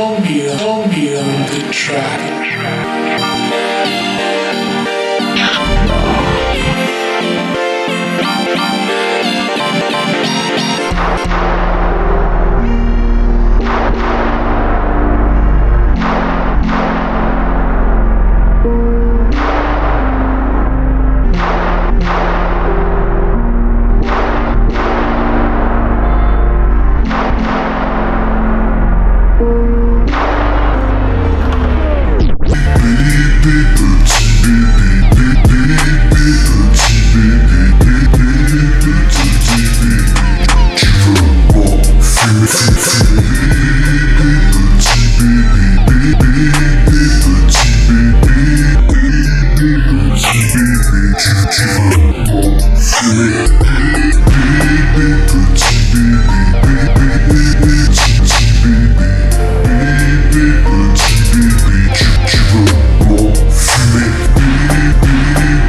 Hold me, hold me on the track.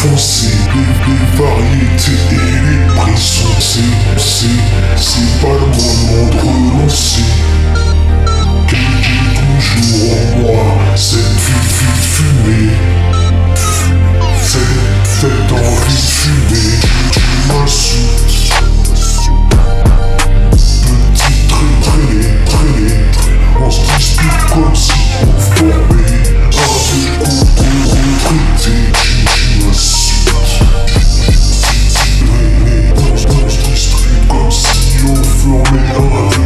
foncé, les, variétés et les pressions. C'est, c'est, c'est pas le moment de relancer Quelqu'un toujours the